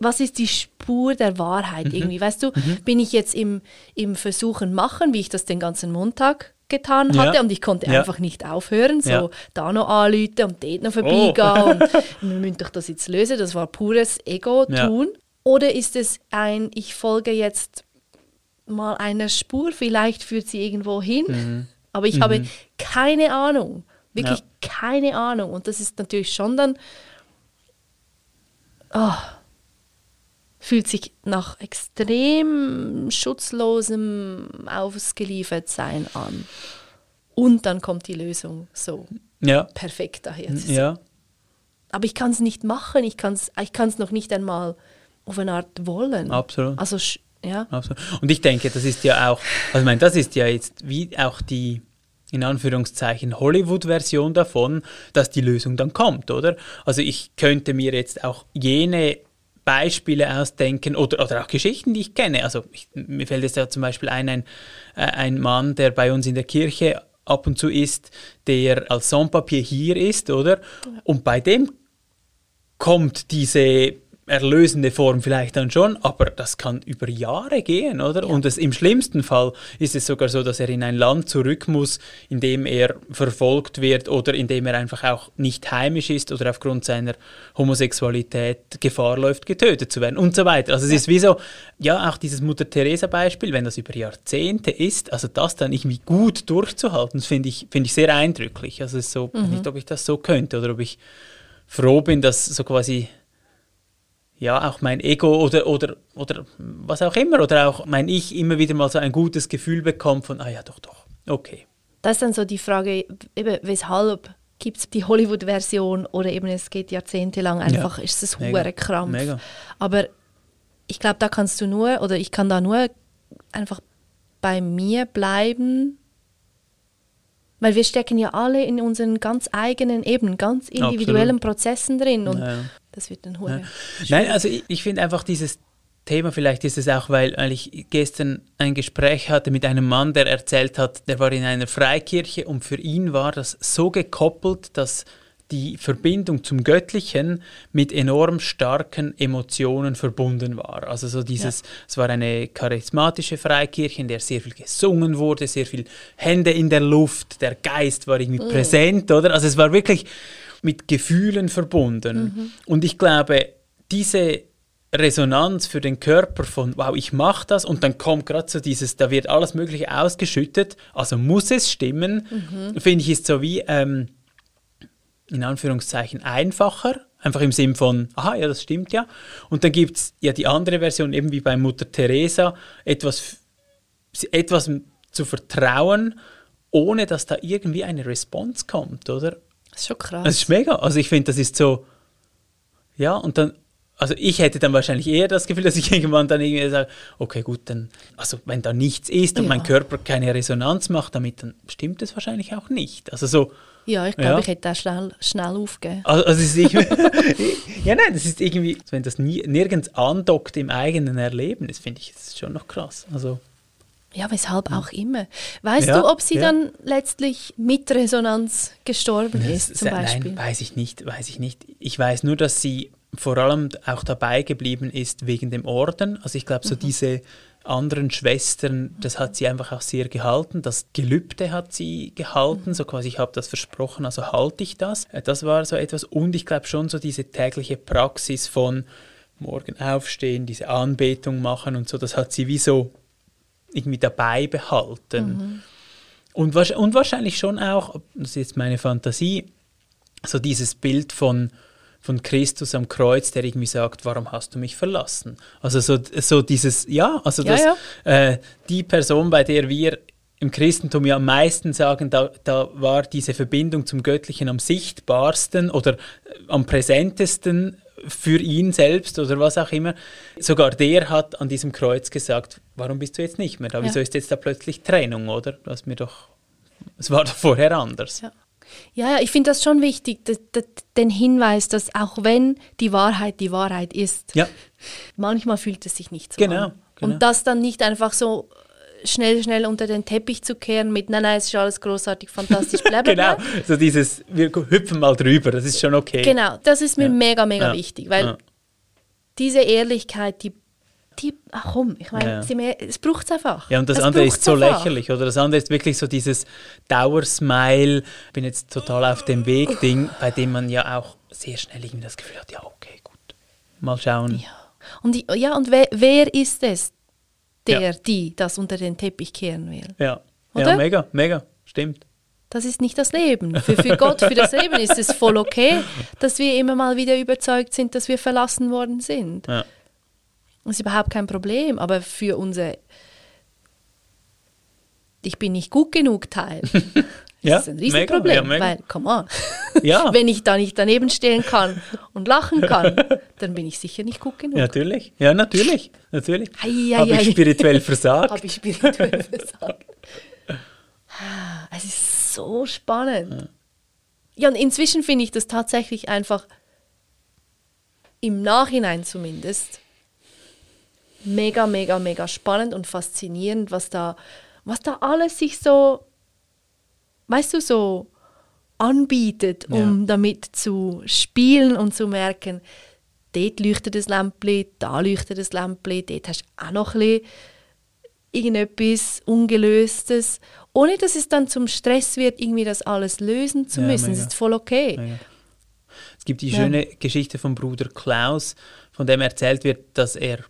was ist die Spur der Wahrheit irgendwie. Weißt du, bin ich jetzt im, im Versuchen machen, wie ich das den ganzen Montag getan Ja. hatte und ich konnte Ja. einfach nicht aufhören, so Ja. Oh. da noch anrufen und dort noch vorbeigehen und [LAUGHS] wir müssen doch das jetzt lösen, das war pures Ego-Tun. Oder ist es ein, ich folge jetzt mal einer Spur, vielleicht führt sie irgendwo hin, Mhm. Aber ich habe keine Ahnung, wirklich Ja. keine Ahnung. Und das ist natürlich schon dann oh, fühlt sich nach extrem schutzlosem Ausgeliefertsein an. Und dann kommt die Lösung so Ja. perfekt daher. Ja. aber ich kann es nicht machen, ich kann es ich kann's noch nicht einmal auf eine Art wollen. Absolut. Also, ja. Absolut. Und ich denke, das ist ja auch, also ich meine, das ist ja jetzt wie auch die, in Anführungszeichen, Hollywood-Version davon, dass die Lösung dann kommt, oder? Also ich könnte mir jetzt auch jene Beispiele ausdenken oder, oder auch Geschichten, die ich kenne. Also ich, mir fällt jetzt ja zum Beispiel ein, ein, äh, ein Mann, der bei uns in der Kirche ab und zu ist, der als Sans-Papier hier ist, oder? Und bei dem kommt diese erlösende Form vielleicht dann schon, aber das kann über Jahre gehen, oder? Und es, im schlimmsten Fall ist es sogar so, dass er in ein Land zurück muss, in dem er verfolgt wird oder in dem er einfach auch nicht heimisch ist oder aufgrund seiner Homosexualität Gefahr läuft, getötet zu werden und so weiter. Also es ist wie so, ja, auch dieses Mutter-Theresa-Beispiel, wenn das über Jahrzehnte ist, also das dann irgendwie gut durchzuhalten, finde ich, finde ich sehr eindrücklich. Also es ist so, nicht, ob ich das so könnte oder ob ich froh bin, dass so quasi ja, auch mein Ego oder, oder, oder was auch immer, oder auch mein Ich immer wieder mal so ein gutes Gefühl bekommt von, ah ja, doch, doch, okay. Das ist dann so die Frage, eben, weshalb gibt es die Hollywood-Version oder eben es geht jahrzehntelang einfach, ist es hure Krampf. Mega. Aber ich glaube, da kannst du nur, oder ich kann da nur einfach bei mir bleiben, weil wir stecken ja alle in unseren ganz eigenen, eben ganz individuellen Prozessen drin und Ja. Das wird dann hure. Nein, also ich, ich finde einfach dieses Thema, vielleicht ist es auch, weil, weil ich gestern ein Gespräch hatte mit einem Mann, der erzählt hat, der war in einer Freikirche und für ihn war das so gekoppelt, dass die Verbindung zum Göttlichen mit enorm starken Emotionen verbunden war. Also so dieses, es war eine charismatische Freikirche, in der sehr viel gesungen wurde, sehr viel Hände in der Luft, der Geist war irgendwie präsent, oder? Also es war wirklich mit Gefühlen verbunden. Und ich glaube, diese Resonanz für den Körper von, wow, ich mache das und dann kommt gerade so dieses, da wird alles Mögliche ausgeschüttet, also muss es stimmen, finde ich, ist so wie, ähm, in Anführungszeichen, einfacher, einfach im Sinn von, aha, ja, das stimmt ja. Und dann gibt es ja die andere Version, eben wie bei Mutter Teresa, etwas, etwas zu vertrauen, ohne dass da irgendwie eine Response kommt, oder? Das ist schon krass. Das ist mega. Also ich finde, das ist so, ja, und dann, also ich hätte dann wahrscheinlich eher das Gefühl, dass ich [LAUGHS] irgendwann dann irgendwie sage, okay, gut, dann, also wenn da nichts ist und Ja. mein Körper keine Resonanz macht damit, dann stimmt es wahrscheinlich auch nicht. Also so, ja, ich glaube, Ja. ich hätte da schnell, schnell aufgegeben. also es ist [LAUGHS] [LAUGHS] ja nein, das ist irgendwie, wenn das nie, nirgends andockt im eigenen Erleben, das finde ich das ist schon noch krass. Also Ja, weshalb auch immer. Weißt Ja, du, ob sie ja. dann letztlich mit Resonanz gestorben ist, zum Nein, Beispiel? weiß ich nicht, weiß ich nicht. Ich weiß nur, dass sie vor allem auch dabei geblieben ist wegen dem Orden. Also ich glaube, so Mhm. diese anderen Schwestern, das hat sie einfach auch sehr gehalten. Das Gelübde hat sie Mhm. gehalten, so quasi, ich habe das versprochen, also halte ich das. Äh, Das war so etwas. Und ich glaube schon so diese tägliche Praxis von morgen aufstehen, diese Anbetung machen und so, das hat sie wie so irgendwie dabei behalten. Und, wahrsch- und wahrscheinlich schon auch, das ist jetzt meine Fantasie, so dieses Bild von, von Christus am Kreuz, der irgendwie sagt, warum hast du mich verlassen? Also so, so dieses, ja, also Ja, das, ja. Äh, die Person, bei der wir im Christentum ja am meisten sagen, da, da war diese Verbindung zum Göttlichen am sichtbarsten oder äh, am präsentesten für ihn selbst oder was auch immer. Sogar der hat an diesem Kreuz gesagt, warum bist du jetzt nicht mehr da? Wieso Ja. ist jetzt da plötzlich Trennung, oder? Du hast mir doch, es war doch vorher anders. Ja. Ja, ich finde das schon wichtig, den Hinweis, dass auch wenn die Wahrheit die Wahrheit ist, Ja, manchmal fühlt es sich nicht so Genau, an. genau. Und das dann nicht einfach so schnell, schnell unter den Teppich zu kehren mit, nein, nein, es ist alles großartig, fantastisch, bla [LAUGHS] bla genau. So dieses, wir hüpfen mal drüber, das ist schon okay. Genau, das ist mir Ja. mega, mega Ja. wichtig, weil Ja. diese Ehrlichkeit, die, die ach komm, ich meine, Ja. es braucht es einfach. Ja, und das Es andere ist so einfach. lächerlich, oder? Das andere ist wirklich so dieses Dauersmile, ich bin jetzt total auf dem Weg Ding, bei dem man ja auch sehr schnell irgendwie das Gefühl hat, ja, okay, gut. Mal schauen. Ja. Und, die, ja, und wer, wer ist es, der, Ja. die das unter den Teppich kehren will? Ja, Oder? ja mega, mega, stimmt. Das ist nicht das Leben. Für, für Gott, für das Leben ist es voll okay, [LAUGHS] dass wir immer mal wieder überzeugt sind, dass wir verlassen worden sind. Ja. Das ist überhaupt kein Problem. Aber für unser Ich bin nicht gut genug Teil. [LAUGHS] Ja, das ist ein Riesenproblem, mega, ja, mega. weil, come on, Ja. [LAUGHS] wenn ich da nicht daneben stehen kann und lachen kann, [LAUGHS] dann bin ich sicher nicht gut genug. Ja, natürlich. Ja, natürlich. Natürlich. Habe ich spirituell versagt. Habe ich spirituell versagt. Es ist so spannend. Ja, und inzwischen finde ich das tatsächlich einfach im Nachhinein zumindest mega, mega, mega spannend und faszinierend, was da, was da alles sich so, weißt du, so anbietet, um Ja. damit zu spielen und zu merken, dort leuchtet das Lämpchen, da leuchtet das Lämpchen, dort hast du auch noch ein bisschen irgendetwas Ungelöstes, ohne dass es dann zum Stress wird, irgendwie das alles lösen zu Ja, müssen. Das mega. ist voll okay. Mega. Es gibt die schöne Geschichte vom Bruder Klaus, von dem erzählt wird, dass er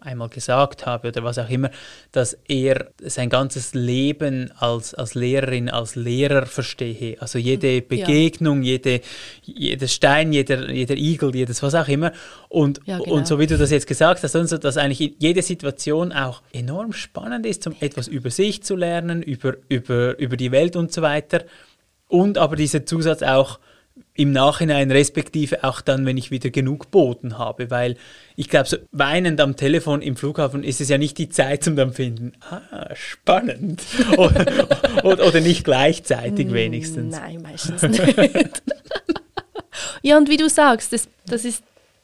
einmal gesagt habe oder was auch immer, dass er sein ganzes Leben als, als Lehrerin, als Lehrer verstehe. Also jede Begegnung, jede, jeder Stein, jeder, jeder Igel, jedes was auch immer. Und, Ja, genau. und so wie du das jetzt gesagt hast, also, dass eigentlich jede Situation auch enorm spannend ist, um etwas über sich zu lernen, über, über, über die Welt und so weiter. Und aber dieser Zusatz auch im Nachhinein, respektive auch dann, wenn ich wieder genug Boden habe, weil ich glaube, so weinend am Telefon im Flughafen ist es ja nicht die Zeit zum dann finden, ah, spannend. [LAUGHS] oder, oder, oder nicht gleichzeitig wenigstens. Nein, meistens nicht. [LAUGHS] ja, und wie du sagst, das, das ist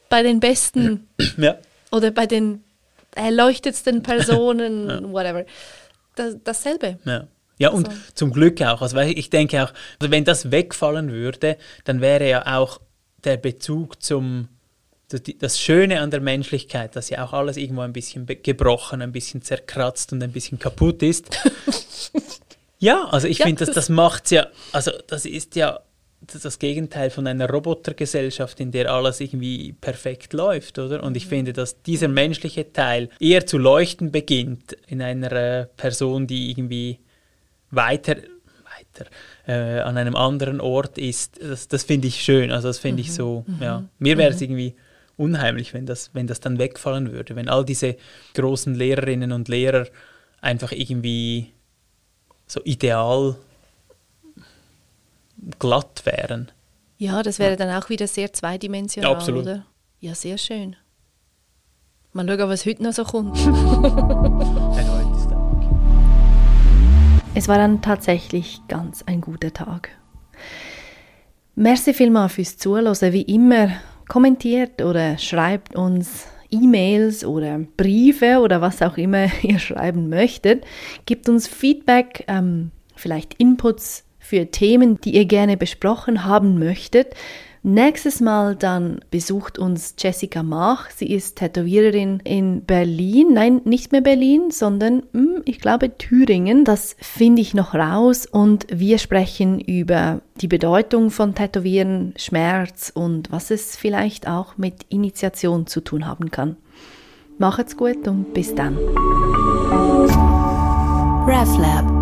bei den besten [CLEARS THROAT] Ja, oder bei den erleuchtetsten [LAUGHS] Personen, whatever, das, dasselbe. ja. Ja, und Also- zum Glück auch. Also ich denke auch, also wenn das wegfallen würde, dann wäre ja auch der Bezug zum, das- Schöne an der Menschlichkeit, dass ja auch alles irgendwo ein bisschen gebrochen, ein bisschen zerkratzt und ein bisschen kaputt ist. [LAUGHS] ja, also ich Ja, finde, das, das- macht ja, also das ist ja das, Gegenteil von einer Robotergesellschaft, in der alles irgendwie perfekt läuft, oder? Und ich Mhm. finde, dass dieser menschliche Teil eher zu leuchten beginnt in einer Person, die irgendwie weiter, weiter äh, an einem anderen Ort ist, das, das finde ich schön. Also das finde ich so, ja. Mir wäre es irgendwie unheimlich, wenn das, wenn das dann wegfallen würde, wenn all diese großen Lehrerinnen und Lehrer einfach irgendwie so ideal glatt wären. Ja, das wäre dann auch wieder sehr zweidimensional, Ja, absolut. oder? Ja, sehr schön. Mal schauen, was heute noch so kommt. [LAUGHS] Es war dann tatsächlich ganz ein guter Tag. Merci vielmals fürs Zuhören. Wie immer, kommentiert oder schreibt uns E-Mails oder Briefe oder was auch immer [LAUGHS] ihr schreiben möchtet. Gebt uns Feedback, ähm, vielleicht Inputs für Themen, die ihr gerne besprochen haben möchtet. Nächstes Mal dann besucht uns Jessica Mach. Sie ist Tätowiererin in Berlin. Nein, nicht mehr Berlin, sondern hm, ich glaube Thüringen. Das finde ich noch raus. Und wir sprechen über die Bedeutung von Tätowieren, Schmerz und was es vielleicht auch mit Initiation zu tun haben kann. Macht's gut und bis dann. RefLab